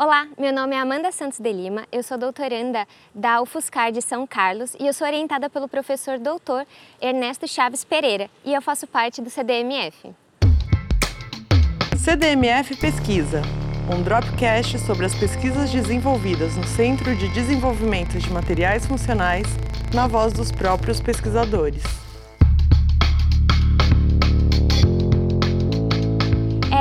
Olá, meu nome é Amanda Santos de Lima, eu sou doutoranda da UFSCar de São Carlos e eu sou orientada pelo professor doutor Ernesto Chaves Pereira e eu faço parte do CDMF. CDMF Pesquisa, um dropcast sobre as pesquisas desenvolvidas no Centro de Desenvolvimento de Materiais Funcionais, na voz dos próprios pesquisadores.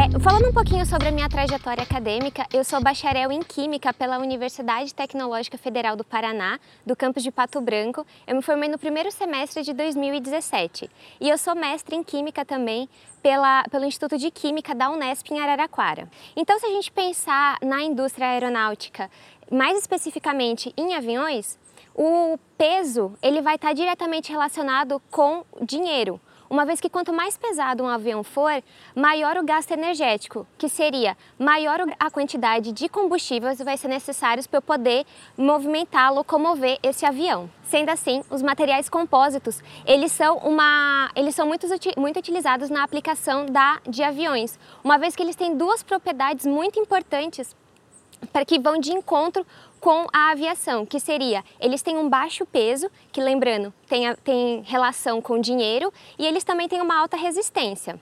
Falando um pouquinho sobre a minha trajetória acadêmica, eu sou bacharel em Química pela Universidade Tecnológica Federal do Paraná, do campus de Pato Branco. Eu me formei no primeiro semestre de 2017. E eu sou mestre em Química também pela, pelo Instituto de Química da Unesp em Araraquara. Então, se a gente pensar na indústria aeronáutica, mais especificamente em aviões, o peso ele vai estar diretamente relacionado com dinheiro uma vez que quanto mais pesado um avião for, maior o gasto energético, que seria maior a quantidade de combustíveis que vai ser necessários para eu poder movimentar, locomover esse avião. Sendo assim, os materiais compósitos, eles são, uma, eles são muito, muito utilizados na aplicação da, de aviões, uma vez que eles têm duas propriedades muito importantes para que vão de encontro com a aviação, que seria, eles têm um baixo peso, que lembrando, tem, a, tem relação com dinheiro, e eles também têm uma alta resistência.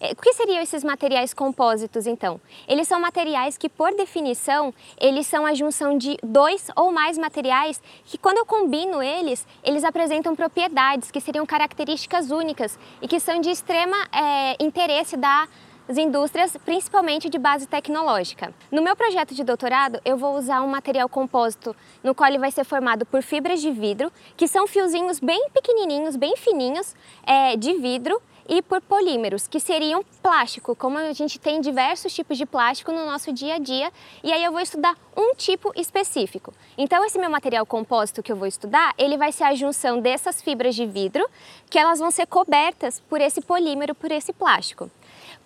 É, o que seriam esses materiais compósitos, então? Eles são materiais que, por definição, eles são a junção de dois ou mais materiais que, quando eu combino eles, eles apresentam propriedades que seriam características únicas e que são de extrema é, interesse da as indústrias, principalmente de base tecnológica. No meu projeto de doutorado, eu vou usar um material compósito no qual ele vai ser formado por fibras de vidro, que são fiozinhos bem pequenininhos, bem fininhos, é, de vidro, e por polímeros, que seriam plástico, como a gente tem diversos tipos de plástico no nosso dia a dia, e aí eu vou estudar um tipo específico. Então esse meu material compósito que eu vou estudar, ele vai ser a junção dessas fibras de vidro, que elas vão ser cobertas por esse polímero, por esse plástico.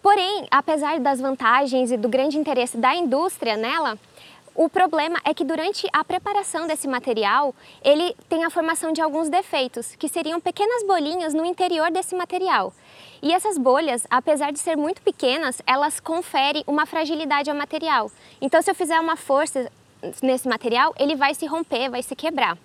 Porém, apesar das vantagens e do grande interesse da indústria nela, o problema é que durante a preparação desse material, ele tem a formação de alguns defeitos, que seriam pequenas bolinhas no interior desse material. E essas bolhas, apesar de ser muito pequenas, elas conferem uma fragilidade ao material. Então, se eu fizer uma força nesse material, ele vai se romper, vai se quebrar.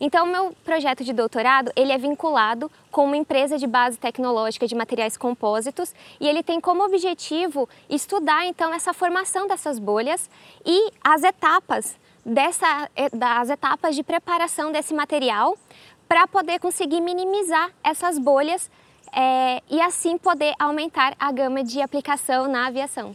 Então, meu projeto de doutorado, ele é vinculado com uma empresa de base tecnológica de materiais compósitos e ele tem como objetivo estudar, então, essa formação dessas bolhas e as etapas dessa, eh, das etapas de preparação desse material para poder conseguir minimizar essas bolhas é, e assim poder aumentar a gama de aplicação na aviação.